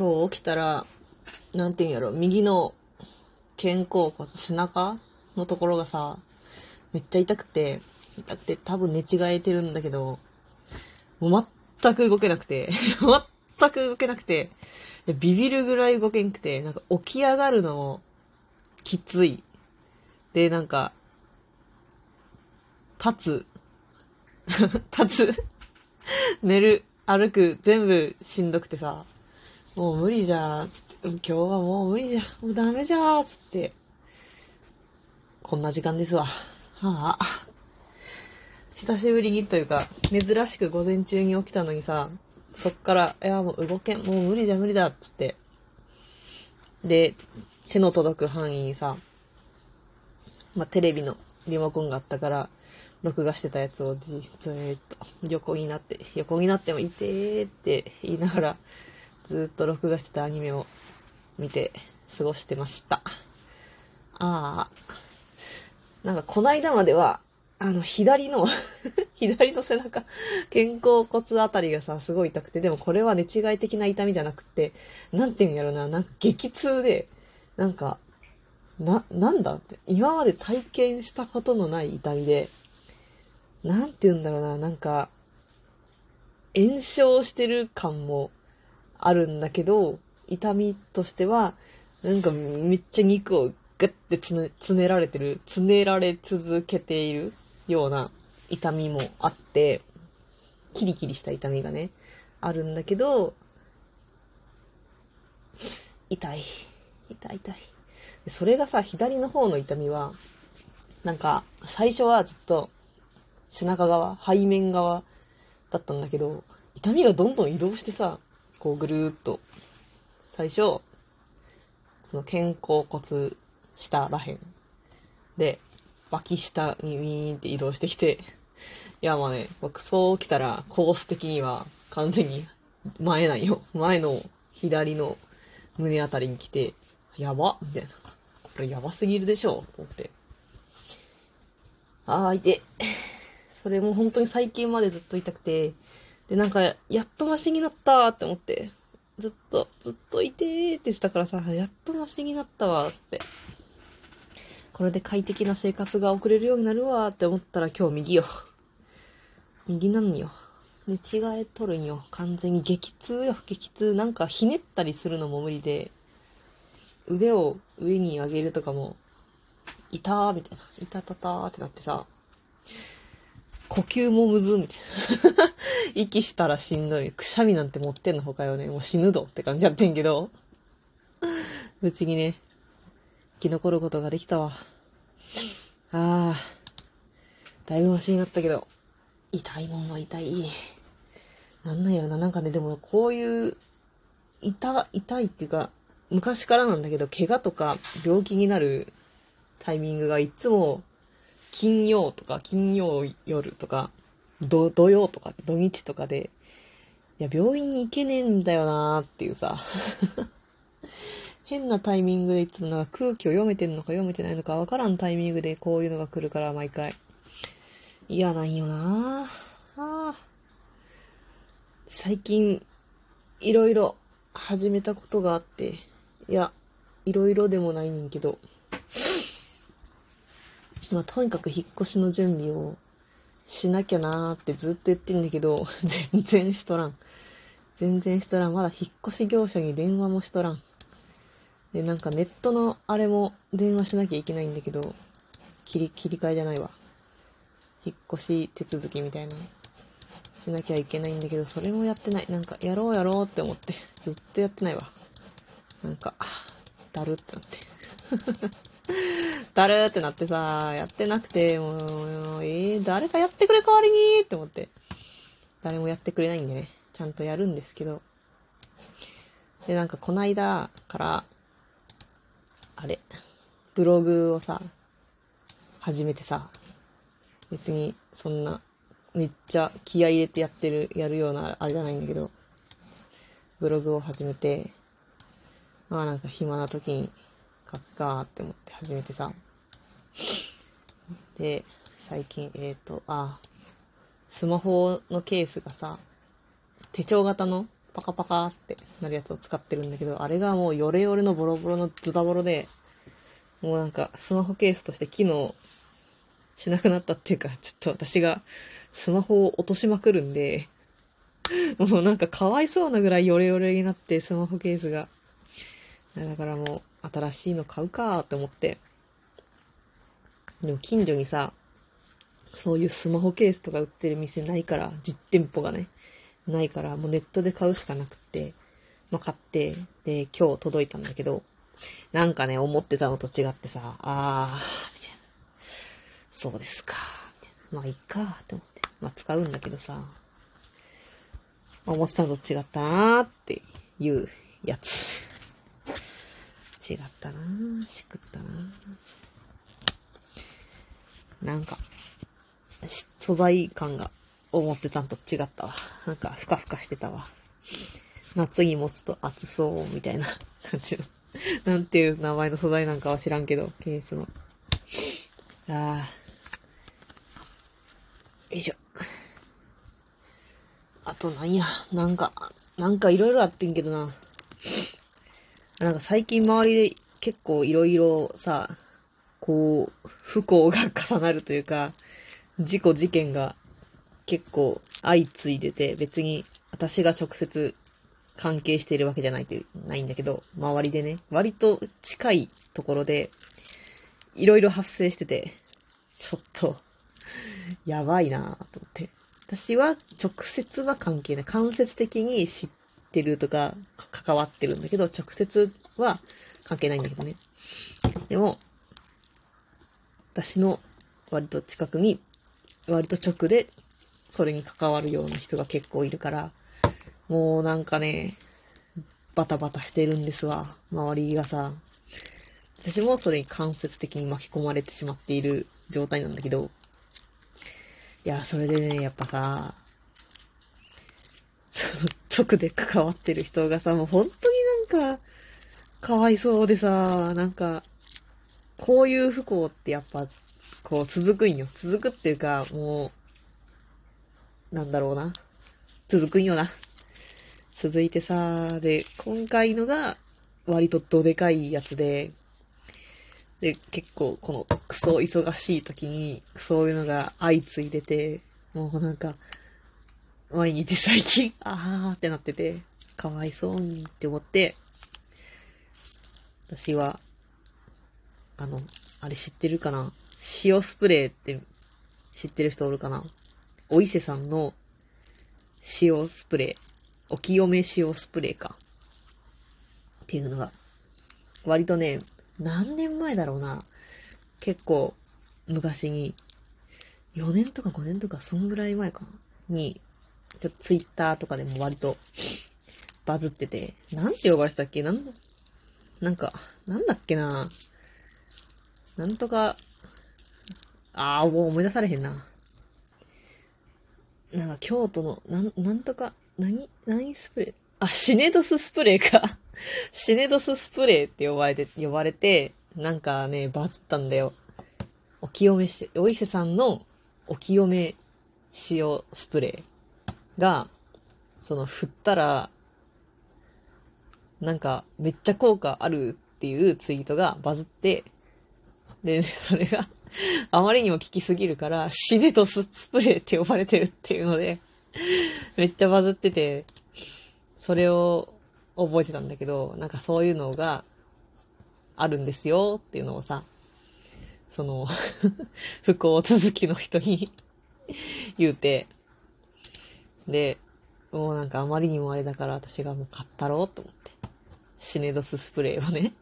今日起きたら、なんていうんやろ、右の肩甲骨、背中のところがさ、めっちゃ痛くて、痛くて多分寝違えてるんだけど、もう全く動けなくて、全く動けなくて、ビビるぐらい動けんくて、なんか起き上がるのもきつい。で、なんか、立つ。立つ 寝る、歩く、全部しんどくてさ、もう無理じゃーつって、今日はもう無理じゃ、もうダメじゃーつって、こんな時間ですわ。はあ。久しぶりにというか、珍しく午前中に起きたのにさ、そっから、いや、もう動けん、もう無理じゃ無理だっつって。で、手の届く範囲にさ、まあ、テレビのリモコンがあったから、録画してたやつをじ、ずーっと横になって、横になってもいてーって言いながら、ずっと録画してたアニメを見て過ごしてました。ああ。なんかこないだまでは、あの、左の 左の背中、肩甲骨あたりがさ、すごい痛くて、でもこれは寝違い的な痛みじゃなくて、なんて言うんやろな、なんか激痛で、なんか、な、なんだって、今まで体験したことのない痛みで、なんて言うんだろうな、なんか、炎症してる感もあるんだけど、痛みとしては、なんかめっちゃ肉をグッてつね、つねられてる、つねられ続けているような痛みもあって、キリキリした痛みがね、あるんだけど、痛い。痛い痛い。それがさ、左の方の痛みは、なんか、最初はずっと、背中側、背面側だったんだけど、痛みがどんどん移動してさ、こうぐるーっと、最初、その肩甲骨下らへんで、脇下にウィーンって移動してきて、いやまあね、僕そう来たらコース的には完全に前なんよ。前の左の胸あたりに来て、やばみたいな。これやばすぎるでしょと思って。あー、いて。それも本当に最近までずっと痛くて、で、なんか、やっとマシになったって思って、ずっと、ずっといてーってしたからさ、やっとマシになったわ、つって。これで快適な生活が送れるようになるわーって思ったら今日右よ。右なんよ。寝違えとるんよ。完全に激痛よ、激痛。なんかひねったりするのも無理で、腕を上に上げるとかも、いたーみたいな。いたたたーってなってさ、呼吸もむずみたいな。息したらしんどい。くしゃみなんて持ってんのほかよね。もう死ぬどって感じやってんけど。うちにね、生き残ることができたわ。ああ、だいぶマシになったけど、痛いもんは痛い。なんなんやろな。なんかね、でもこういう、痛、痛いっていうか、昔からなんだけど、怪我とか病気になるタイミングがいつも、金曜とか、金曜夜とか、土曜とか、土日とかで、いや、病院に行けねえんだよなーっていうさ。変なタイミングでいつもなんか空気を読めてんのか読めてないのかわからんタイミングでこういうのが来るから毎回。嫌なんよなあ最近、いろいろ始めたことがあって、いや、いろいろでもないねんけど、まあ、とにかく引っ越しの準備をしなきゃなーってずっと言ってるんだけど、全然しとらん。全然しとらん。まだ引っ越し業者に電話もしとらん。で、なんかネットのあれも電話しなきゃいけないんだけど、切り、切り替えじゃないわ。引っ越し手続きみたいな。しなきゃいけないんだけど、それもやってない。なんか、やろうやろうって思って、ずっとやってないわ。なんか、だるってなって。だるーってなってさ、やってなくて、もう、えー、誰かやってくれ代わりにって思って。誰もやってくれないんでね、ちゃんとやるんですけど。で、なんかこないだから、あれ、ブログをさ、始めてさ、別にそんな、めっちゃ気合入れてやってる、やるようなあれじゃないんだけど、ブログを始めて、まあなんか暇な時に書くかって思って始めてさ、で、最近、えっ、ー、と、あ、スマホのケースがさ、手帳型のパカパカってなるやつを使ってるんだけど、あれがもうヨレヨレのボロボロのズタボロで、もうなんかスマホケースとして機能しなくなったっていうか、ちょっと私がスマホを落としまくるんで、もうなんかかわいそうなぐらいヨレヨレになってスマホケースが。だからもう新しいの買うかって思って。でも近所にさ、そういうスマホケースとか売ってる店ないから、実店舗がね、ないから、もうネットで買うしかなくって、まあ、買って、で、今日届いたんだけど、なんかね、思ってたのと違ってさ、あー、みたいな。そうですか、みたいな。まあ、いいか、って思って。まあ、使うんだけどさ、思ってたのと違ったなーっていうやつ。違ったなしくったななんか、素材感が思ってたんと違ったわ。なんか、ふかふかしてたわ。夏に持つと熱そうみたいな 感じの。なんていう名前の素材なんかは知らんけど、ケースの。ああ。よいしょ。あとなんや、なんか、なんかいろいろあってんけどな。なんか最近周りで結構いろいろさ、こう、不幸が重なるというか、事故事件が結構相次いでて、別に私が直接関係しているわけじゃないという、ないんだけど、周りでね、割と近いところで、いろいろ発生してて、ちょっと、やばいなぁと思って。私は直接は関係ない。間接的に知ってるとか、関わってるんだけど、直接は関係ないんだけどね。でも、私の割と近くに割と直で、それに関わるような人が結構いるから、もうなんかね、バタバタしてるんですわ。周りがさ。私もそれに間接的に巻き込まれてしまっている状態なんだけど、いや、それでね、やっぱさ、その直で関わってる人がさ、もう本当になんか、かわいそうでさ、なんか、こういう不幸ってやっぱこう続くんよ。続くっていうか、もう、なんだろうな。続くんよな。続いてさ、で、今回のが割とどでかいやつで、で、結構このクソ忙しい時にそういうのが相次いでて、もうなんか、毎日最近、あーってなってて、かわいそうにって思って、私は、あの、あれ知ってるかな？塩スプレーって知ってる人おるかな？お伊勢さんの塩スプレー。お清め塩スプレーか。っていうのが、割とね、何年前だろうな。結構、昔に、4年とか5年とか、そんぐらい前かな？に、ちょっとツイッターとかでも割とバズってて、なんて呼ばれてたっけ？なん、なんか、なんだっけな？なんとか、ああ、もう思い出されへんな。なんか京都の、なん、なんとか、何、何スプレー？あ、シネドススプレーか。シネドススプレーって呼ばれて、呼ばれて、なんかね、バズったんだよ。お清めし、お伊勢さんのお清め塩スプレーが、その振ったら、なんかめっちゃ効果あるっていうツイートがバズって、で、それがあまりにも効きすぎるから、シネトススプレーって呼ばれてるっていうのでめっちゃバズってて、それを覚えてたんだけど、なんかそういうのがあるんですよっていうのをさ、その 不幸続きの人に 言うて、で、もうなんかあまりにもあれだから私がもう買ったろうと思って、シネドススプレーをね、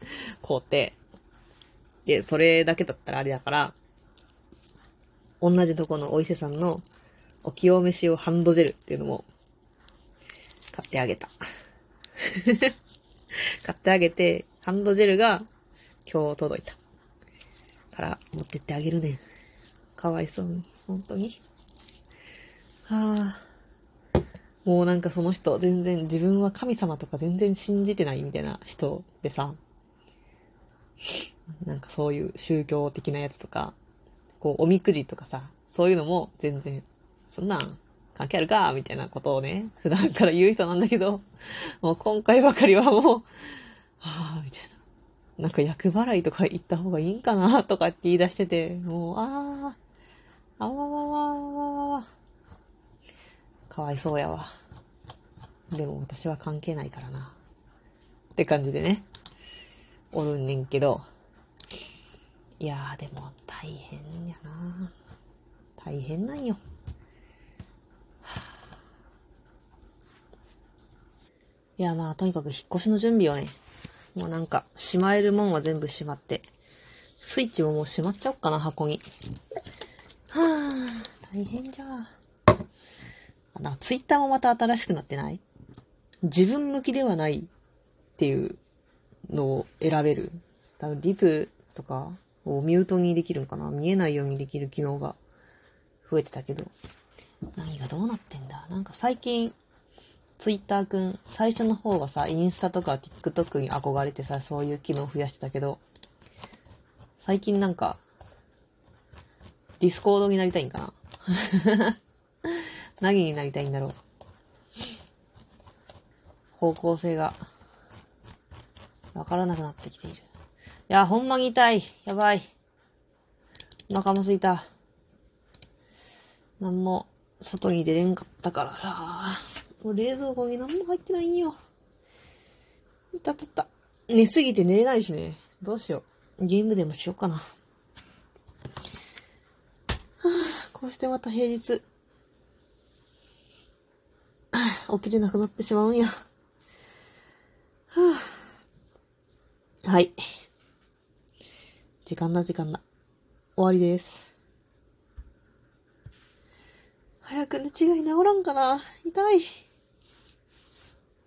買うて、で、それだけだったらあれだから、同じとこのお伊勢さんのお清め塩ハンドジェルっていうのも買ってあげた。買ってあげて、ハンドジェルが今日届いた。から持ってってあげるね。かわいそうに。本当に。はあ。もうなんかその人、全然自分は神様とか全然信じてないみたいな人でさ、なんかそういう宗教的なやつとか、こう、おみくじとかさ、そういうのも全然、そんなん関係あるかみたいなことをね、普段から言う人なんだけど、もう今回ばかりはもう、はぁ、みたいな。なんか役払いとか言った方がいいんかなとかって言い出してて、もう、あー、あわわわ。かわいそうやわ。でも私は関係ないからな。って感じでね、おるんねんけど、いやーでも大変やな大変なんよ。いやまあとにかく引っ越しの準備をね、もうなんか、しまえるもんは全部しまって、スイッチももうしまっちゃおっかな、箱に。はぁ、大変じゃあ。な、ツイッターもまた新しくなってない？自分向きではないっていうのを選べる。多分リプとかをミュートにできるんかな？見えないようにできる機能が増えてたけど。何がどうなってんだ？なんか最近、ツイッターくん、最初の方はさ、インスタとか TikTok に憧れてさ、そういう機能増やしてたけど、最近なんか、ディスコードになりたいんかな？何になりたいんだろう。方向性が、わからなくなってきている。いや、ほんまに痛い。やばい。お腹もすいた。なんも、外に出れんかったからさ。もう冷蔵庫に何も入ってないんよ。いたたた。寝すぎて寝れないしね。どうしよう。ゲームでもしようかな。はあ、こうしてまた平日、起きれなくなってしまうんや。はあ、はい。時間だ時間だ。終わりです。早く寝違い治らんかな痛い。